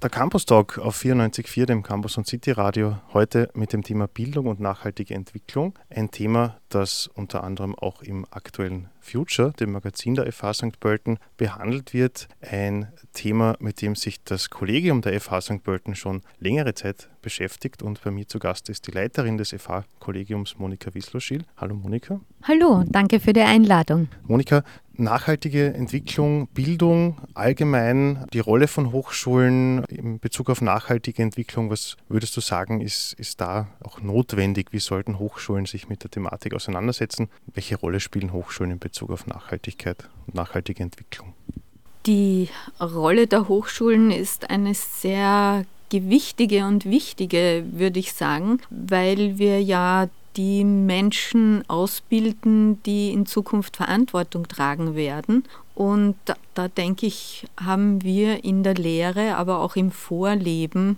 Der Campus Talk auf 94.4, dem Campus und City Radio, heute mit dem Thema Bildung und nachhaltige Entwicklung. Ein Thema, das unter anderem auch im aktuellen Future, dem Magazin der FH St. Pölten, behandelt wird. Ein Thema, mit dem sich das Kollegium der FH St. Pölten schon längere Zeit beschäftigt. Und bei mir zu Gast ist die Leiterin des FH-Kollegiums, Monika Wisloschil. Hallo Monika. Hallo, danke für die Einladung. Monika, nachhaltige Entwicklung, Bildung, allgemein die Rolle von Hochschulen in Bezug auf nachhaltige Entwicklung, was würdest du sagen, ist, ist da auch notwendig? Wie sollten Hochschulen sich mit der Thematik auseinandersetzen? Welche Rolle spielen Hochschulen in Bezug auf Nachhaltigkeit und nachhaltige Entwicklung? Die Rolle der Hochschulen ist eine sehr gewichtige und wichtige, würde ich sagen, weil wir ja die Menschen ausbilden, die in Zukunft Verantwortung tragen werden. Und da, da, denke ich, haben wir in der Lehre, aber auch im Vorleben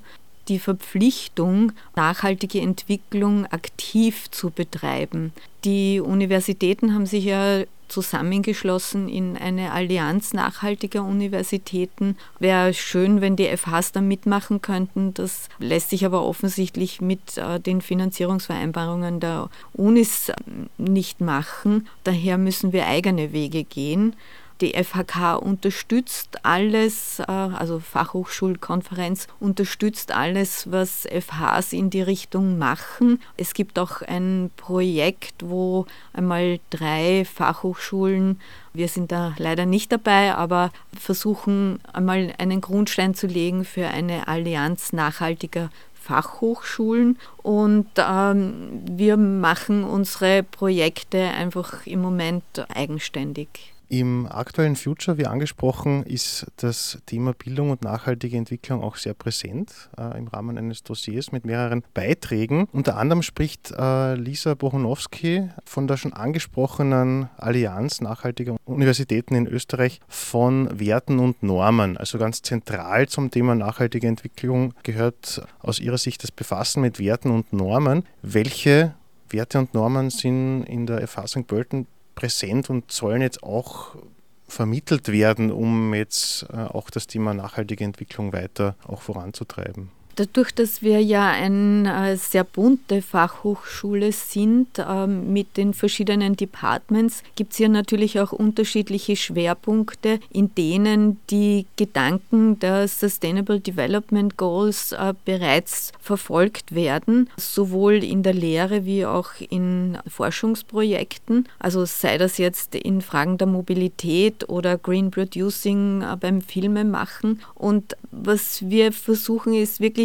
die Verpflichtung, nachhaltige Entwicklung aktiv zu betreiben. Die Universitäten haben sich ja zusammengeschlossen in eine Allianz nachhaltiger Universitäten. Wäre schön, wenn die FHs da mitmachen könnten. Das lässt sich aber offensichtlich mit äh, den Finanzierungsvereinbarungen der Unis äh, nicht machen. Daher müssen wir eigene Wege gehen. Die FHK unterstützt alles, äh, also Fachhochschulkonferenz unterstützt alles, was FHs in die Richtung machen. Es gibt auch ein Projekt, wo einmal drei Fachhochschulen, wir sind da leider nicht dabei, aber versuchen einmal einen Grundstein zu legen für eine Allianz nachhaltiger Fachhochschulen und ähm, wir machen unsere Projekte einfach im Moment eigenständig. Im aktuellen Future, wie angesprochen, ist das Thema Bildung und nachhaltige Entwicklung auch sehr präsent äh, im Rahmen eines Dossiers mit mehreren Beiträgen. Unter anderem spricht äh, Lisa Bohunowski von der schon angesprochenen Allianz nachhaltiger Universitäten in Österreich von Werten und Normen. Also ganz zentral zum Thema nachhaltige Entwicklung gehört aus ihrer Sicht das Befassen mit Werten und Normen. Welche Werte und Normen sind in der Erfassung Pölten präsent und sollen jetzt auch vermittelt werden, um jetzt äh, auch das Thema nachhaltige Entwicklung weiter auch voranzutreiben. Dadurch, dass wir ja eine äh, sehr bunte Fachhochschule sind ähm, mit den verschiedenen Departments, gibt es hier natürlich auch unterschiedliche Schwerpunkte, in denen die Gedanken der Sustainable Development Goals äh, bereits verfolgt werden, sowohl in der Lehre wie auch in Forschungsprojekten. Also sei das jetzt in Fragen der Mobilität oder Green Producing äh, beim Filmemachen. Und was wir versuchen ist wirklich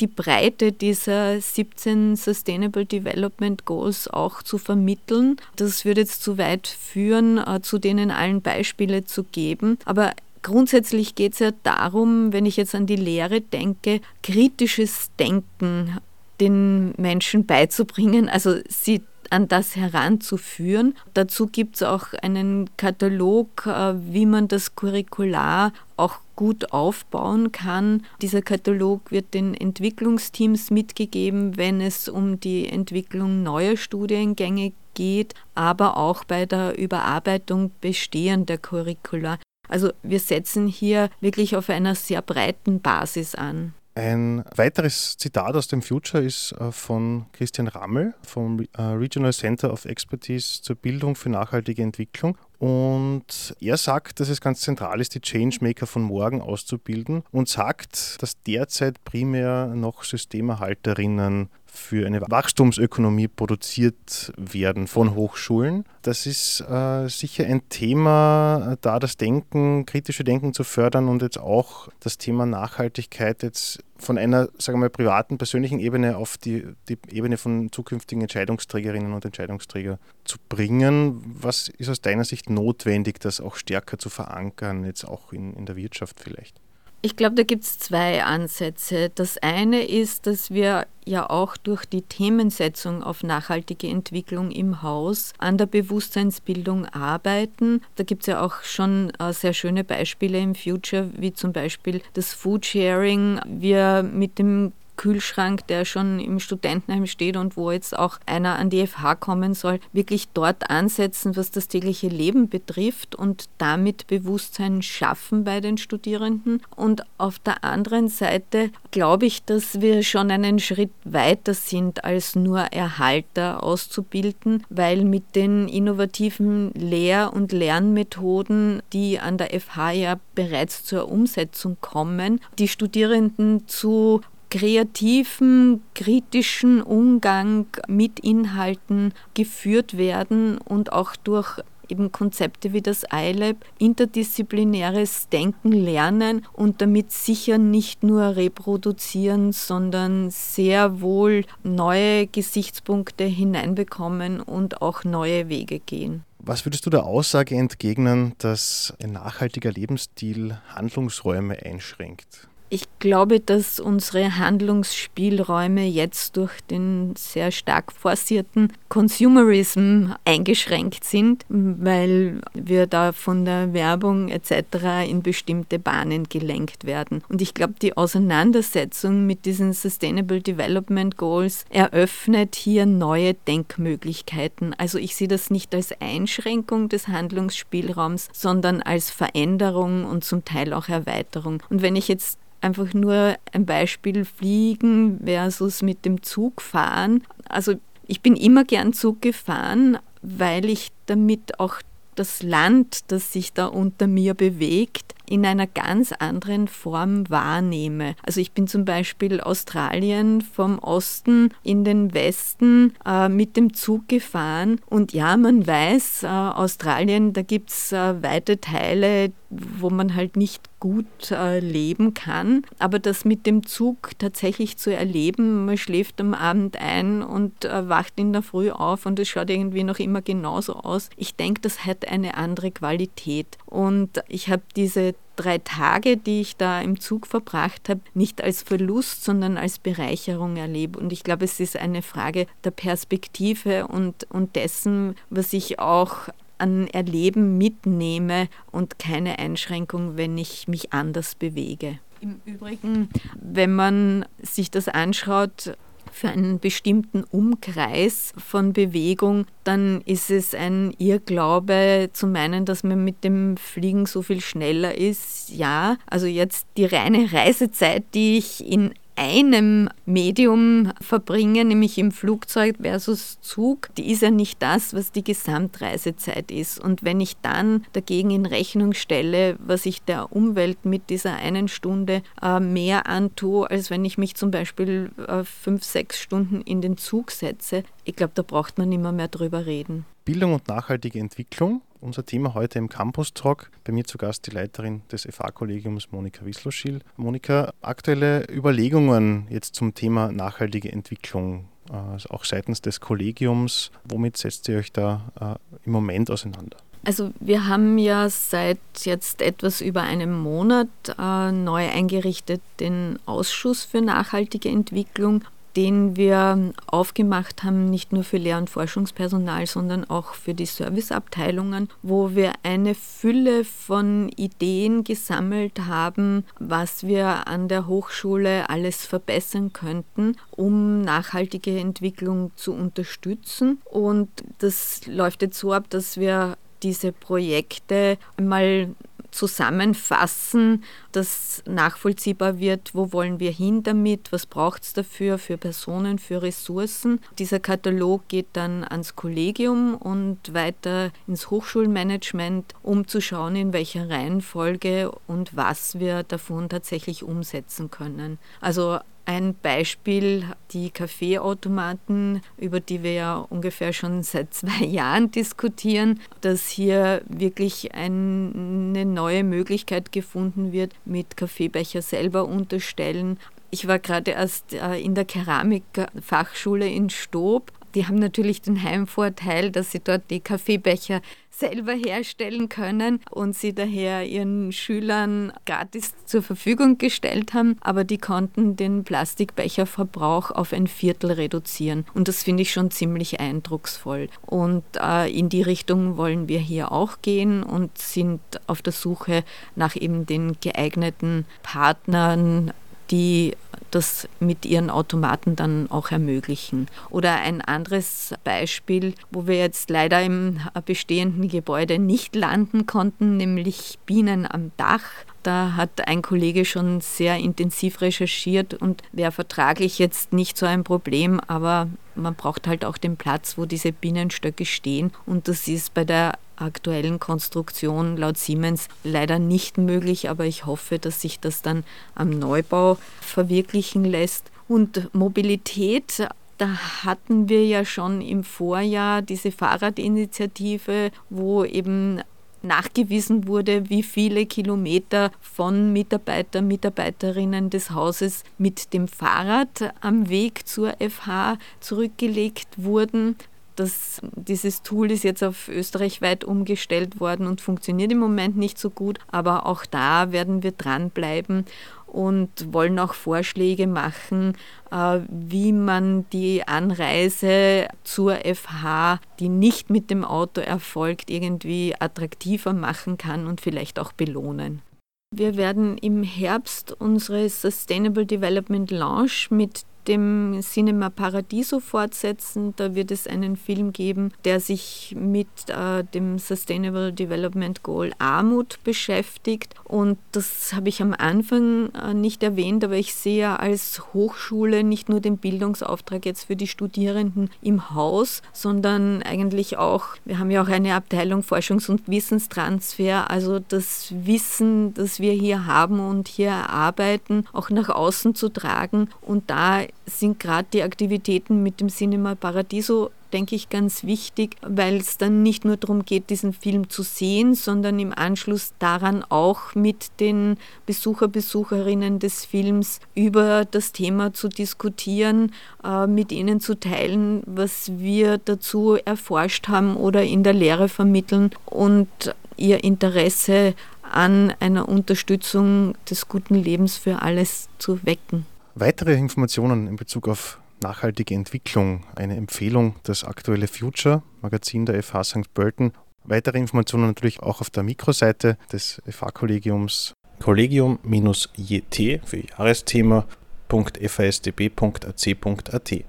die Breite dieser 17 Sustainable Development Goals auch zu vermitteln. Das würde jetzt zu weit führen, äh, zu denen allen Beispiele zu geben. Aber grundsätzlich geht es ja darum, wenn ich jetzt an die Lehre denke, kritisches Denken den Menschen beizubringen, also sie an das heranzuführen. Dazu gibt es auch einen Katalog, äh, wie man das Curricular auch gut aufbauen kann. Dieser Katalog wird den Entwicklungsteams mitgegeben, wenn es um die Entwicklung neuer Studiengänge geht, aber auch bei der Überarbeitung bestehender Curricula. Also wir setzen hier wirklich auf einer sehr breiten Basis an. Ein weiteres Zitat aus dem Future ist äh, von Christian Rammel vom äh, Regional Center of Expertise zur Bildung für nachhaltige Entwicklung. Und er sagt, dass es ganz zentral ist, die Changemaker von morgen auszubilden und sagt, dass derzeit primär noch Systemerhalterinnen für eine Wachstumsökonomie produziert werden von Hochschulen. Das ist äh, sicher ein Thema, da das Denken, kritische Denken zu fördern und jetzt auch das Thema Nachhaltigkeit jetzt von einer, sagen wir mal, privaten, persönlichen Ebene auf die, die Ebene von zukünftigen Entscheidungsträgerinnen und Entscheidungsträger zu bringen. Was ist aus deiner Sicht notwendig, das auch stärker zu verankern, jetzt auch in, in der Wirtschaft vielleicht? Ich glaube, da gibt es zwei Ansätze. Das eine ist, dass wir ja auch durch die Themensetzung auf nachhaltige Entwicklung im Haus an der Bewusstseinsbildung arbeiten. Da gibt es ja auch schon äh, sehr schöne Beispiele im Future, wie zum Beispiel das Foodsharing. Wir mit dem Kühlschrank, der schon im Studentenheim steht und wo jetzt auch einer an die FH kommen soll, wirklich dort ansetzen, was das tägliche Leben betrifft und damit Bewusstsein schaffen bei den Studierenden. Und auf der anderen Seite glaube ich, dass wir schon einen Schritt weiter sind, als nur Erhalter auszubilden, weil mit den innovativen Lehr- und Lernmethoden, die an der FH ja bereits zur Umsetzung kommen, die Studierenden zu kreativen, kritischen Umgang mit Inhalten geführt werden und auch durch eben Konzepte wie das iLab interdisziplinäres Denken lernen und damit sicher nicht nur reproduzieren, sondern sehr wohl neue Gesichtspunkte hineinbekommen und auch neue Wege gehen. Was würdest du der Aussage entgegnen, dass ein nachhaltiger Lebensstil Handlungsräume einschränkt? Ich glaube, dass unsere Handlungsspielräume jetzt durch den sehr stark forcierten Consumerism eingeschränkt sind, weil wir da von der Werbung etc. in bestimmte Bahnen gelenkt werden. Und ich glaube, die Auseinandersetzung mit diesen Sustainable Development Goals eröffnet hier neue Denkmöglichkeiten. Also ich sehe das nicht als Einschränkung des Handlungsspielraums, sondern als Veränderung und zum Teil auch Erweiterung. Und wenn ich jetzt einfach nur ein Beispiel fliegen versus mit dem Zug fahren. Also ich bin immer gern Zug gefahren, weil ich damit auch das Land, das sich da unter mir bewegt, in einer ganz anderen Form wahrnehme. Also ich bin zum Beispiel Australien vom Osten in den Westen äh, mit dem Zug gefahren und ja, man weiß, äh, Australien, da gibt es äh, weite Teile, wo man halt nicht gut äh, leben kann. Aber das mit dem Zug tatsächlich zu erleben, man schläft am Abend ein und äh, wacht in der Früh auf und es schaut irgendwie noch immer genauso aus. Ich denke, das hat eine andere Qualität. Und ich habe diese drei Tage, die ich da im Zug verbracht habe, nicht als Verlust, sondern als Bereicherung erlebt. Und ich glaube, es ist eine Frage der Perspektive und, und dessen, was ich auch an Erleben mitnehme und keine Einschränkung, wenn ich mich anders bewege. Im Übrigen, wenn man sich das anschaut, für einen bestimmten Umkreis von Bewegung, dann ist es ein Irrglaube zu meinen, dass man mit dem Fliegen so viel schneller ist. Ja, also jetzt die reine Reisezeit, die ich in einem Medium verbringe, nämlich im Flugzeug versus Zug, die ist ja nicht das, was die Gesamtreisezeit ist. Und wenn ich dann dagegen in Rechnung stelle, was ich der Umwelt mit dieser einen Stunde äh, mehr antue, als wenn ich mich zum Beispiel äh, fünf, sechs Stunden in den Zug setze, ich glaube, da braucht man immer mehr drüber reden. Bildung und nachhaltige Entwicklung unser Thema heute im Campus Talk. Bei mir zu Gast die Leiterin des FA-Kollegiums Monika Wisloschil. Monika, aktuelle Überlegungen jetzt zum Thema nachhaltige Entwicklung, also auch seitens des Kollegiums. Womit setzt ihr euch da äh, im Moment auseinander? Also wir haben ja seit jetzt etwas über einem Monat äh, neu eingerichtet den Ausschuss für nachhaltige Entwicklung den wir aufgemacht haben, nicht nur für Lehr- und Forschungspersonal, sondern auch für die Serviceabteilungen, wo wir eine Fülle von Ideen gesammelt haben, was wir an der Hochschule alles verbessern könnten, um nachhaltige Entwicklung zu unterstützen. Und das läuft jetzt so ab, dass wir diese Projekte einmal zusammenfassen, dass nachvollziehbar wird, wo wollen wir hin damit, was braucht es dafür, für Personen, für Ressourcen. Dieser Katalog geht dann ans Kollegium und weiter ins Hochschulmanagement, um zu schauen, in welcher Reihenfolge und was wir davon tatsächlich umsetzen können. Also ein Beispiel, die Kaffeeautomaten, über die wir ja ungefähr schon seit zwei Jahren diskutieren, dass hier wirklich eine neue Möglichkeit gefunden wird, mit Kaffeebecher selber unterstellen. Ich war gerade erst äh, in der Keramikfachschule in Stob die haben natürlich den Heimvorteil, dass sie dort die Kaffeebecher selber herstellen können und sie daher ihren Schülern gratis zur Verfügung gestellt haben, aber die konnten den Plastikbecherverbrauch auf ein Viertel reduzieren. Und das finde ich schon ziemlich eindrucksvoll. Und äh, in die Richtung wollen wir hier auch gehen und sind auf der Suche nach eben den geeigneten Partnern, die das mit ihren Automaten dann auch ermöglichen. Oder ein anderes Beispiel, wo wir jetzt leider im bestehenden Gebäude nicht landen konnten, nämlich Bienen am Dach. Da hat ein Kollege schon sehr intensiv recherchiert und wäre vertraglich jetzt nicht so ein Problem, aber man braucht halt auch den Platz, wo diese Bienenstöcke stehen und das ist bei der aktuellen Konstruktion laut Siemens leider nicht möglich, aber ich hoffe, dass sich das dann am Neubau verwirklichen lässt. Und Mobilität, da hatten wir ja schon im Vorjahr diese Fahrradinitiative, wo eben nachgewiesen wurde, wie viele Kilometer von Mitarbeiter, Mitarbeiterinnen des Hauses mit dem Fahrrad am Weg zur FH zurückgelegt wurden. Das, dieses Tool ist jetzt auf österreichweit umgestellt worden und funktioniert im Moment nicht so gut, aber auch da werden wir dranbleiben und wollen auch Vorschläge machen, äh, wie man die Anreise zur FH, die nicht mit dem Auto erfolgt, irgendwie attraktiver machen kann und vielleicht auch belohnen. Wir werden im Herbst unsere Sustainable Development Launch mit dem Cinema Paradiso fortsetzen. Da wird es einen Film geben, der sich mit äh, dem Sustainable Development Goal Armut beschäftigt. Und das habe ich am Anfang äh, nicht erwähnt, aber ich sehe als Hochschule nicht nur den Bildungsauftrag jetzt für die Studierenden im Haus, sondern eigentlich auch, wir haben ja auch eine Abteilung Forschungs- und Wissenstransfer, also das Wissen, das wir hier haben und hier erarbeiten, auch nach außen zu tragen. Und da sind gerade die Aktivitäten mit dem Cinema Paradiso, denke ich, ganz wichtig, weil es dann nicht nur darum geht, diesen Film zu sehen, sondern im Anschluss daran auch mit den Besucher, Besucherinnen des Films über das Thema zu diskutieren, äh, mit ihnen zu teilen, was wir dazu erforscht haben oder in der Lehre vermitteln und ihr Interesse an einer Unterstützung des guten Lebens für alles zu wecken. Weitere Informationen in Bezug auf nachhaltige Entwicklung, eine Empfehlung, das aktuelle Future Magazin der FH St. Pölten. Weitere Informationen natürlich auch auf der Mikroseite des FH-Kollegiums kollegium-jt für Jahresthema.fasdb.ac.at.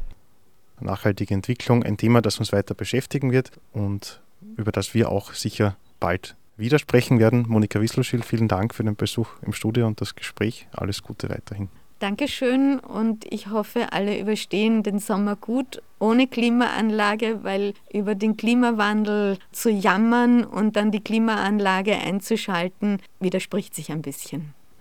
Nachhaltige Entwicklung, ein Thema, das uns weiter beschäftigen wird und über das wir auch sicher bald widersprechen werden. Monika Wisselschild, vielen Dank für den Besuch im Studio und das Gespräch. Alles Gute weiterhin. Dankeschön und ich hoffe, alle überstehen den Sommer gut ohne Klimaanlage, weil über den Klimawandel zu jammern und dann die Klimaanlage einzuschalten, widerspricht sich ein bisschen.